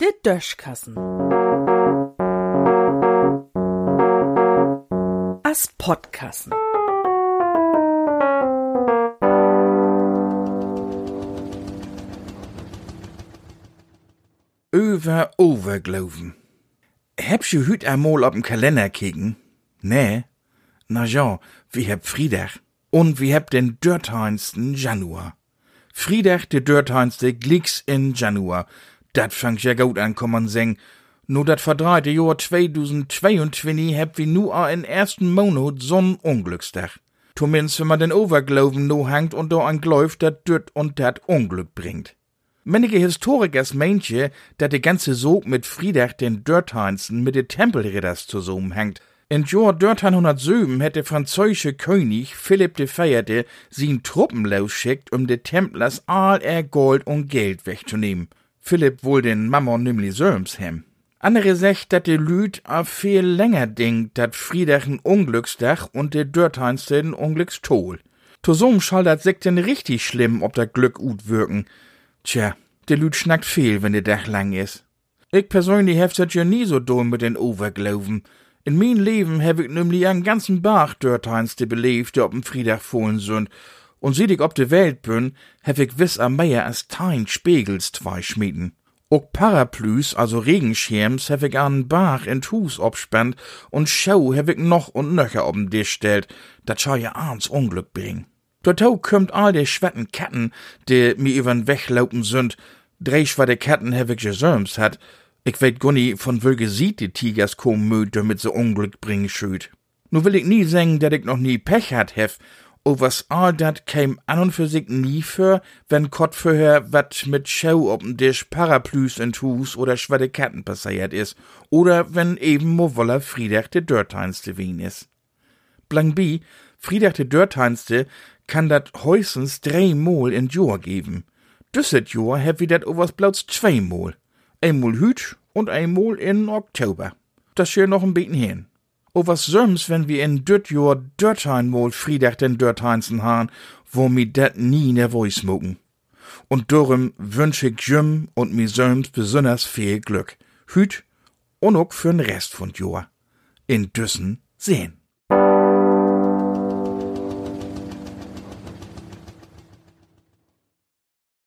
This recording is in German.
Der Döschkassen. As Podkassen. Over overgeloven. Heb je hüt einmal den Kalender kicken? Nee? Na ja, wie heb Friedach. Und wie heb den dörtheinsten Januar. Friedach de dörtheinste Glicks in Januar. Dat fangt ja gut an, kann man singen. Nur dat verdreite Jahr 2022 heb wie nu a in ersten Monat so'n Unglückstag. Zumindest wenn man den Overgloven no hangt und do ein Gläuf, dat dört und dat Unglück bringt. Manche Historikers meintje, dat de ganze Sog mit Friedach den Dörtheinsten mit de Tempelridders zusammenhängt. In Jahr 1307 hätte der französische König Philipp de Feierte sin Truppen losschickt, um de Templers all er Gold und Geld wegzunehmen. Philipp wohl den Mammon nämlich söms hem. Andere secht, dat de Lüd a viel länger denkt, dat Friedach ein Unglücksdach und de Dörtheinste ein Unglückstol. Tosum schall dat Sekten richtig schlimm, ob dat Glück ut wirken. Tja, de Lüd schnackt viel, wenn de Dach lang is. Ich persönlich hef dat ja nie so dumm mit den Overgloven. In mein Leben hab ich nämlich einen ganzen Bach Dörtheinste belebt, die ob'n Friedach fohlen sind. Und sieh ich ob de Welt bin, hab ich wiss am Meier als tein Spiegels zwei schmieden. Ook Paraplüs, also Regenschirms, hab ich an Bach in Hus obspannt und Schau hab ich noch und nöcher ob'n Tisch stellt, dat schau ja abends Unglück bring. Dortau kümmt all de schwetten Ketten, die mir übern Weg laufen sind, drei schwette Ketten hab ich gesöms hat, ich weet gunni von wölge sieht die Tigers kom möd, damit so Unglück bringen schüt. Nu will ich nie sagen, dat ich noch nie Pech hat hef, o was all dat käm an und für sich nie für, wenn Gott vorher wat mit Schau ob'n Tisch Paraplüs in Hus oder schwette Ketten passiert is, oder wenn eben mo woller Friedach de Dörteinste wien is. Blank bi, Friedach de Dörteinste kann dat heusens dreimal in Jahr geben. Düsset Jahr heb wie dat owas blauts zweimal. Einmal hüt und einmal in Oktober. Das hier noch ein bisschen hin. O was söms, wenn wir in düt Jahr dörteinmal Friedach den Dörteinsen han, wo mi dat nie nervös mucken. Und darum wünsch ich Jim und mi söms besonders viel Glück. Hüt und auch für'n Rest von Jahr. In Düssen sehen.